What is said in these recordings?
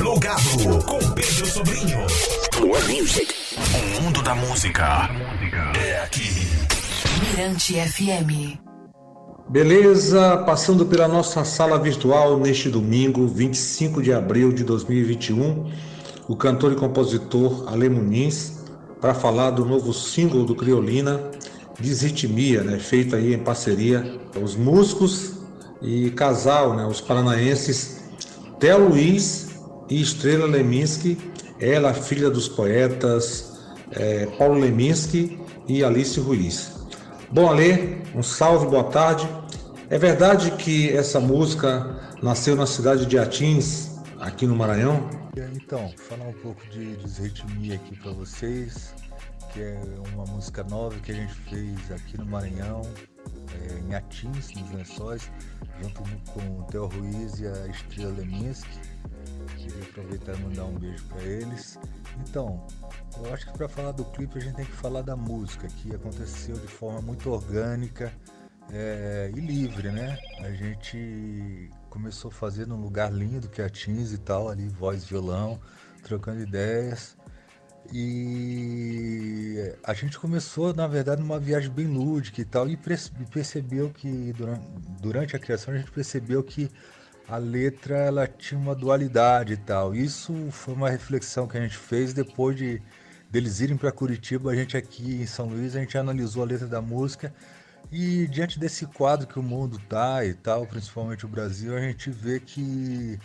Plugado com Pedro Sobrinho. More music. O mundo da música é aqui. Mirante FM. Beleza, passando pela nossa sala virtual neste domingo, 25 de abril de 2021, o cantor e compositor Ale Muniz, para falar do novo single do Criolina, Desritmia, né, feito aí em parceria com os músicos e casal, né, os paranaenses Theo Luiz e Estrela Leminski, ela filha dos poetas é, Paulo Leminski e Alice Ruiz. Bom, Ale, um salve, boa tarde. É verdade que essa música nasceu na cidade de Atins, aqui no Maranhão? Então, falar um pouco de desritmia aqui para vocês, que é uma música nova que a gente fez aqui no Maranhão, é, em Atins, nos Lençóis, junto com o Theo Ruiz e a Estrela Leminski. Queria aproveitar e mandar um beijo para eles. Então, eu acho que para falar do clipe a gente tem que falar da música, que aconteceu de forma muito orgânica é, e livre, né? A gente começou a fazer num lugar lindo que é a Teens e tal, ali, voz, violão, trocando ideias. E a gente começou, na verdade, numa viagem bem lúdica e tal, e percebeu que durante, durante a criação a gente percebeu que a letra ela tinha uma dualidade e tal. Isso foi uma reflexão que a gente fez depois de deles irem para Curitiba, a gente aqui em São Luís, a gente analisou a letra da música e diante desse quadro que o mundo tá e tal, principalmente o Brasil, a gente vê que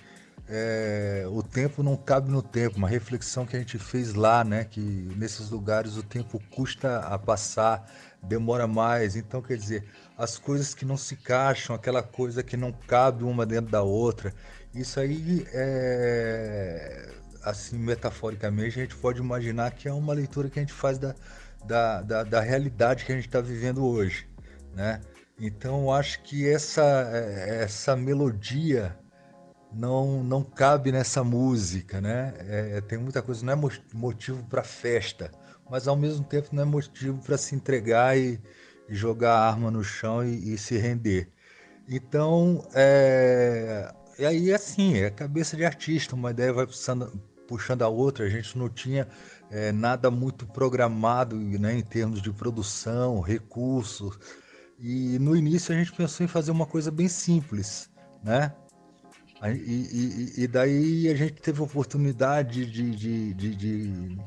é, o tempo não cabe no tempo, uma reflexão que a gente fez lá, né? Que nesses lugares o tempo custa a passar, demora mais. Então, quer dizer, as coisas que não se encaixam, aquela coisa que não cabe uma dentro da outra, isso aí é assim, metaforicamente, a gente pode imaginar que é uma leitura que a gente faz da, da, da, da realidade que a gente está vivendo hoje, né? Então, eu acho que essa, essa melodia não, não cabe nessa música, né? É, tem muita coisa, não é motivo para festa, mas ao mesmo tempo não é motivo para se entregar e, e, jogar a arma no chão e, e se render. Então, é, e aí assim, é cabeça de artista, uma ideia vai puxando, puxando a outra, a gente não tinha é, nada muito programado né, em termos de produção, recursos. E no início a gente pensou em fazer uma coisa bem simples, né? E, e, e, daí a gente teve a oportunidade de, de, de, de,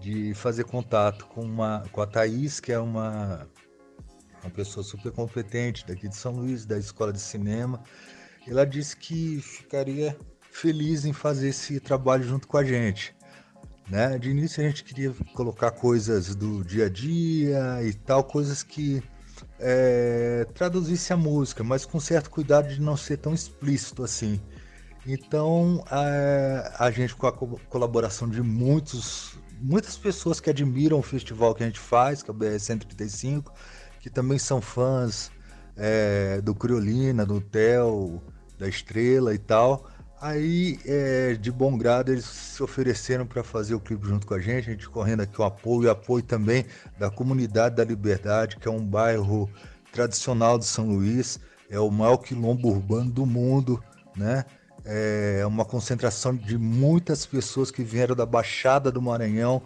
de fazer contato com, uma, com a Thaís, que é uma, uma pessoa super competente daqui de São Luís, da Escola de Cinema. Ela disse que ficaria feliz em fazer esse trabalho junto com a gente. Né? De início a gente queria colocar coisas do dia a dia e tal, coisas que é, traduzisse a música, mas com certo cuidado de não ser tão explícito assim. Então a, a gente com a co colaboração de muitos, muitas pessoas que admiram o festival que a gente faz, que é o BR 135, que também são fãs é, do Criolina, do Theo, da Estrela e tal. Aí, é, de bom grado, eles se ofereceram para fazer o clipe junto com a gente, a gente correndo aqui o apoio, e apoio também da Comunidade da Liberdade, que é um bairro tradicional de São Luís, é o maior quilombo urbano do mundo, né? É uma concentração de muitas pessoas que vieram da Baixada do Maranhão,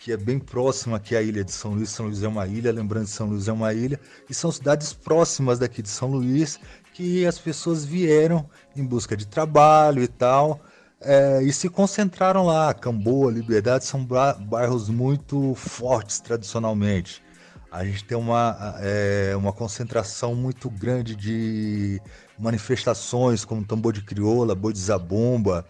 que é bem próxima aqui à ilha de São Luís. São Luís é uma ilha, lembrando que São Luís é uma ilha, e são cidades próximas daqui de São Luís que as pessoas vieram em busca de trabalho e tal, é, e se concentraram lá. Camboa, Liberdade são bairros muito fortes tradicionalmente. A gente tem uma, é, uma concentração muito grande de manifestações como tambor de crioula, boi de zabumba,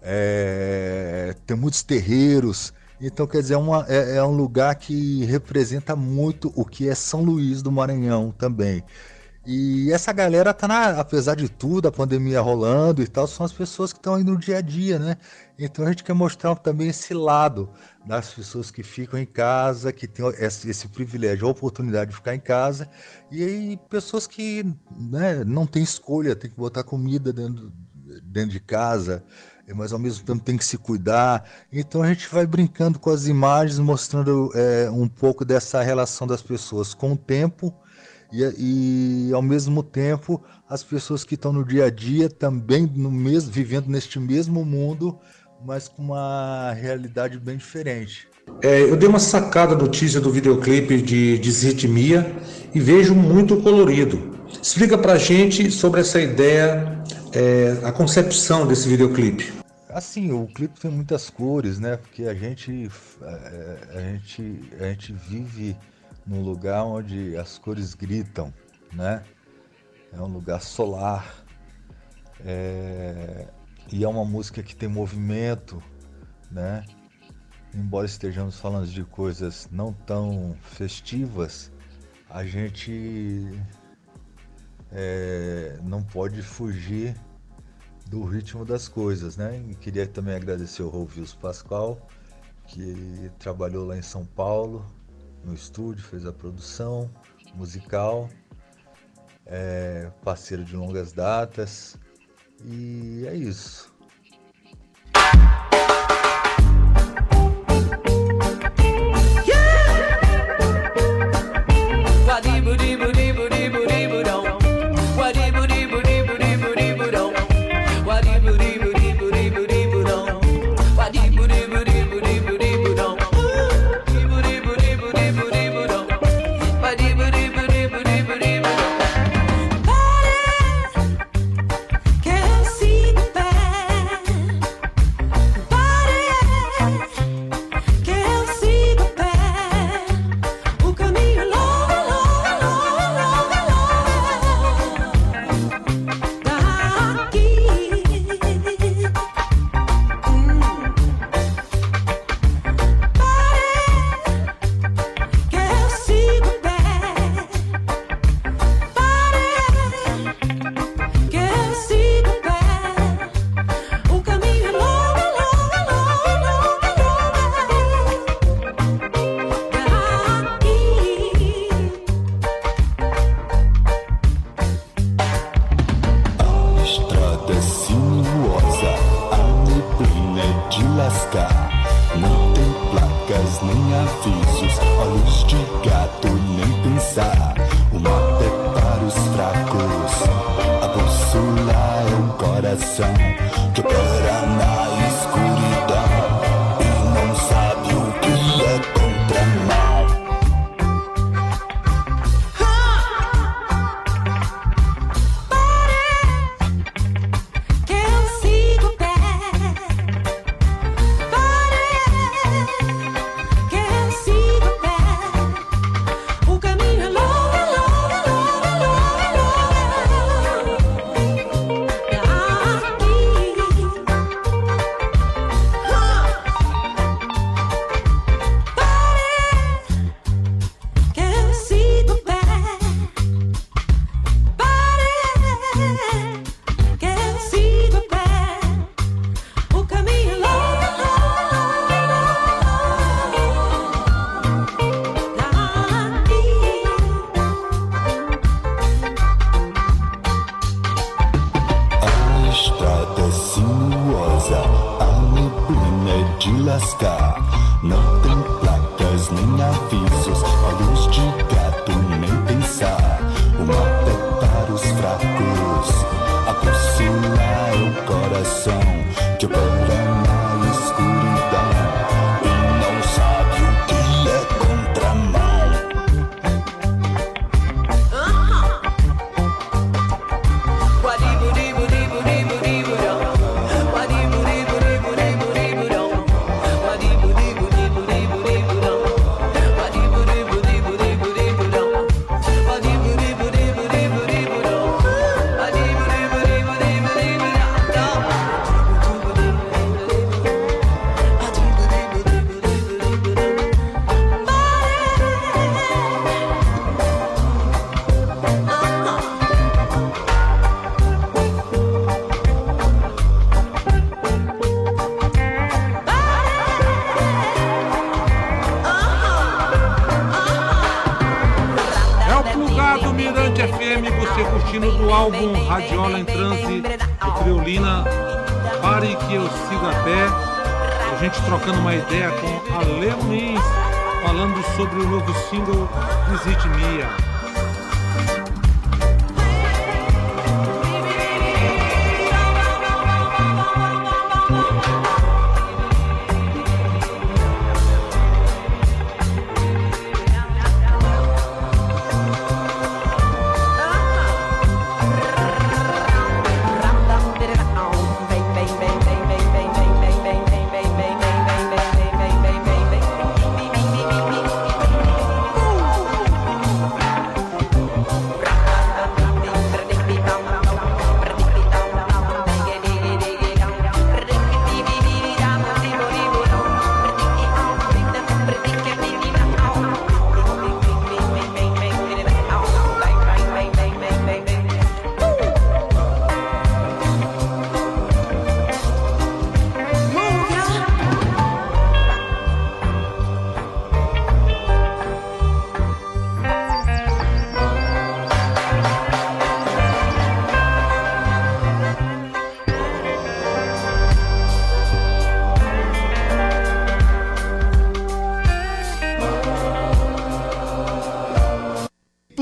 é, tem muitos terreiros. Então, quer dizer, é, uma, é, é um lugar que representa muito o que é São Luís do Maranhão também. E essa galera tá na, apesar de tudo, a pandemia rolando e tal, são as pessoas que estão aí no dia a dia, né? Então a gente quer mostrar também esse lado das pessoas que ficam em casa, que tem esse, esse privilégio, a oportunidade de ficar em casa, e aí pessoas que né, não tem escolha, tem que botar comida dentro, dentro de casa, mas ao mesmo tempo tem que se cuidar. Então a gente vai brincando com as imagens, mostrando é, um pouco dessa relação das pessoas com o tempo e, e ao mesmo tempo as pessoas que estão no dia a dia também no mesmo, vivendo neste mesmo mundo, mas com uma realidade bem diferente. É, eu dei uma sacada no teaser do videoclipe de Desritmia e vejo muito colorido. Explica pra gente sobre essa ideia, é, a concepção desse videoclipe. Assim, o clipe tem muitas cores, né? Porque a gente, é, a gente, a gente vive num lugar onde as cores gritam, né? É um lugar solar. É... E é uma música que tem movimento, né? Embora estejamos falando de coisas não tão festivas, a gente é... não pode fugir do ritmo das coisas, né? E queria também agradecer ao Rovius Pascoal, que trabalhou lá em São Paulo, no estúdio, fez a produção musical, é parceiro de longas datas e é isso. Sobre o novo single Desritmia.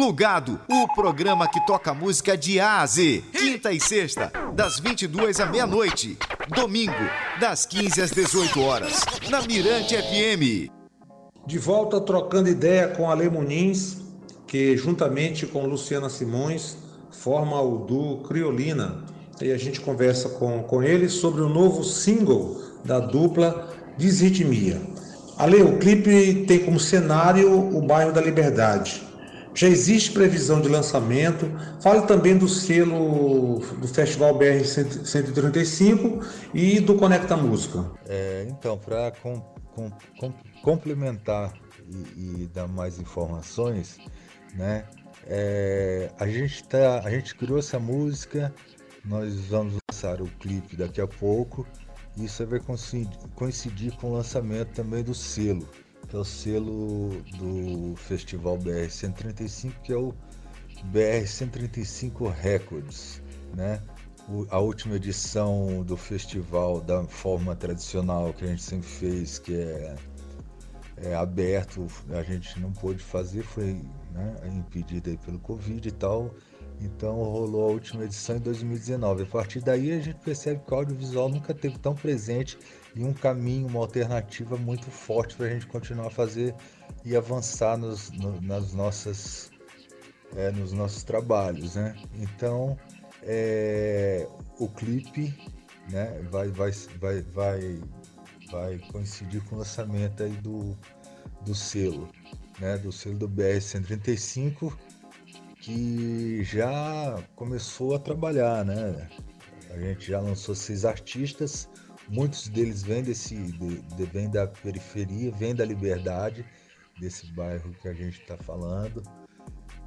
Plugado, o programa que toca música de A a Z. Quinta e sexta, das 22 à meia-noite. Domingo, das 15 às 18 horas, na Mirante FM. De volta trocando ideia com Ale Muniz, que juntamente com Luciana Simões forma o duo Criolina. E a gente conversa com, com ele sobre o novo single da dupla Desritmia. Ale, o clipe tem como cenário o bairro da Liberdade. Já existe previsão de lançamento. Fale também do selo do Festival BR 135 e do Conecta Música. É, então, para com, com, com, complementar e, e, dar mais informações, né? É, a gente tá, a gente criou essa música, nós vamos lançar o clipe daqui a pouco. Isso vai coincidir, coincidir com o lançamento também do selo que é o selo do Festival BR 135, que é o BR 135 Records, né? O, a última edição do festival da forma tradicional que a gente sempre fez, que é, é aberto, a gente não pôde fazer, foi né, impedida pelo Covid e tal. Então rolou a última edição em 2019. A partir daí a gente percebe que o audiovisual nunca teve tão presente e um caminho, uma alternativa muito forte para a gente continuar a fazer e avançar nos, no, nas nossas, é, nos nossos trabalhos, né? Então, é, o clipe, né, vai, vai, vai, vai, vai coincidir com o lançamento aí do, do selo, né, do selo do BR 135 que já começou a trabalhar, né? A gente já lançou seis artistas Muitos deles vêm, desse, de, de, vêm da periferia, vêm da liberdade, desse bairro que a gente está falando,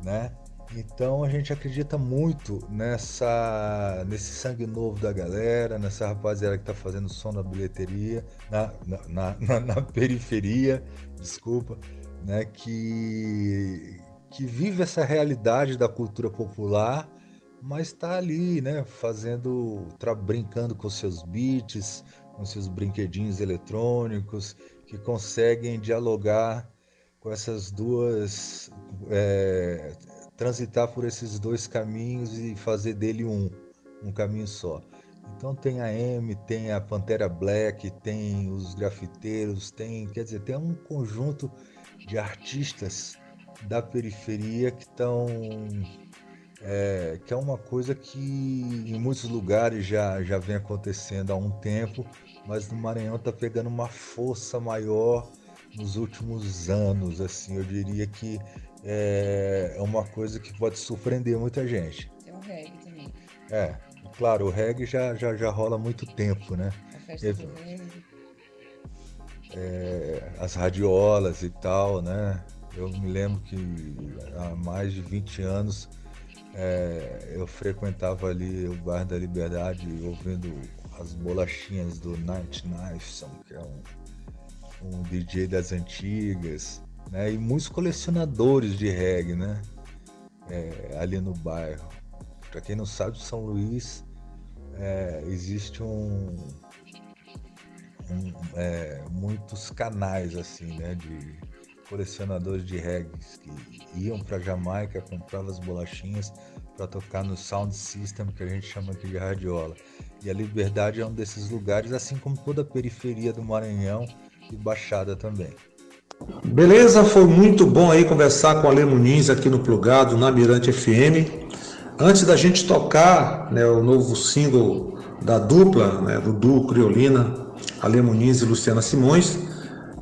né? Então a gente acredita muito nessa, nesse sangue novo da galera, nessa rapaziada que está fazendo som na bilheteria, na, na, na, na, periferia, desculpa, né? Que, que vive essa realidade da cultura popular mas está ali, né, fazendo, brincando com seus beats, com seus brinquedinhos eletrônicos, que conseguem dialogar com essas duas, é, transitar por esses dois caminhos e fazer dele um, um caminho só. Então tem a M, tem a Pantera Black, tem os grafiteiros, tem, quer dizer, tem um conjunto de artistas da periferia que estão é, que é uma coisa que em muitos lugares já, já vem acontecendo há um tempo, mas no Maranhão está pegando uma força maior nos últimos anos. Assim, eu diria que é, é uma coisa que pode surpreender muita gente. Tem o reggae também. É, claro, o reggae já, já, já rola há muito tempo, né? A festa do reggae. É, as radiolas e tal, né? Eu me lembro que há mais de 20 anos é, eu frequentava ali o Bar da Liberdade ouvindo as bolachinhas do Night Knifeson, que é um, um DJ das antigas, né? E muitos colecionadores de reggae, né? É, ali no bairro. Para quem não sabe, São Luís é, existe um, um é, muitos canais assim, né? De colecionadores de reggae que iam para Jamaica, compravam as bolachinhas para tocar no sound system que a gente chama aqui de radiola. E a Liberdade é um desses lugares, assim como toda a periferia do Maranhão e Baixada também. Beleza, foi muito bom aí conversar com a Ale Muniz aqui no Plugado, na Mirante FM. Antes da gente tocar né, o novo single da dupla, né, do duo Criolina, Ale Muniz e Luciana Simões,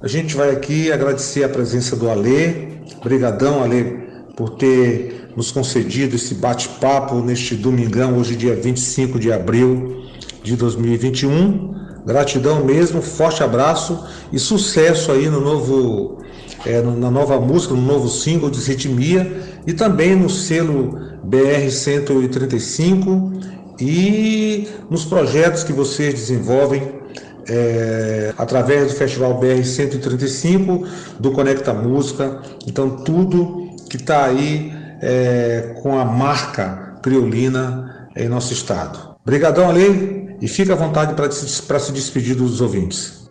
a gente vai aqui agradecer a presença do Ale. Obrigadão, Ale, por ter nos concedido esse bate-papo neste domingão, hoje dia 25 de abril de 2021. Gratidão mesmo, forte abraço e sucesso aí no novo, é, na nova música, no novo single de Ritmia e também no selo BR 135 e nos projetos que vocês desenvolvem é, através do Festival BR 135, do Conecta Música. Então, tudo que está aí é, com a marca criolina em nosso estado. Obrigadão, Ale, e fica à vontade para se, despedir dos ouvintes.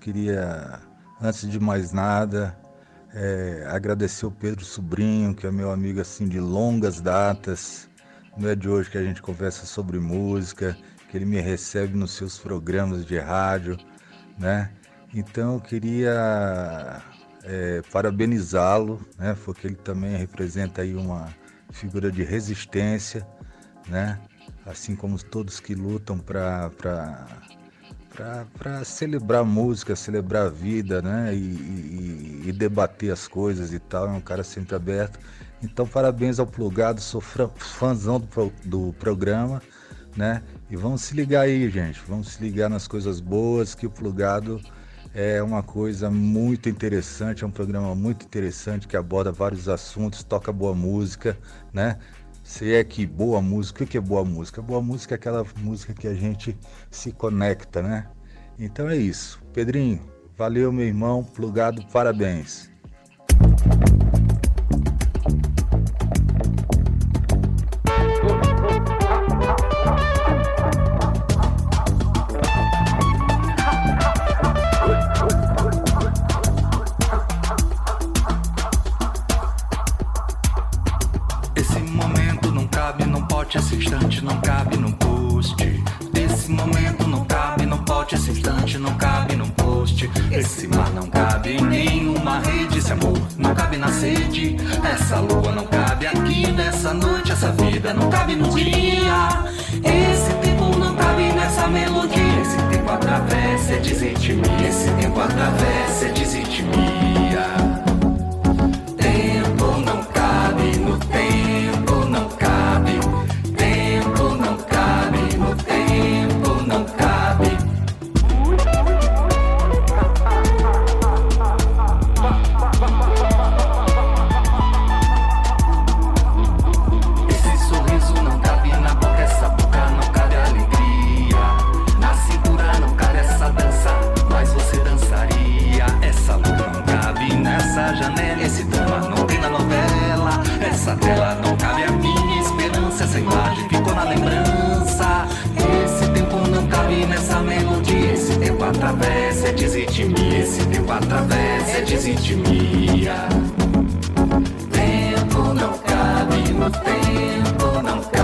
Queria, antes de mais nada, É, agradecer o Pedro Sobrinho, que é meu amigo assim de longas datas. Não é de hoje que a gente conversa sobre música, que ele me recebe nos seus programas de rádio, né? Então eu queria é, parabenizá-lo, né? Porque ele também representa aí uma figura de resistência, né? Assim como todos que lutam para para celebrar música, celebrar a vida, né? E, e, e, debater as coisas e tal. É um cara sempre aberto. Então, parabéns ao Plugado, sou fãzão do, do programa, né? E vamos se ligar aí, gente. Vamos se ligar nas coisas boas, que o Plugado é uma coisa muito interessante, é um programa muito interessante que aborda vários assuntos, toca boa música, né? Se é que boa música, o que é boa música? Boa música é aquela música que a gente se conecta, né? Então é isso. Pedrinho, valeu meu irmão, plugado, parabéns. quarta-feira. Hey, hey, hey, hey.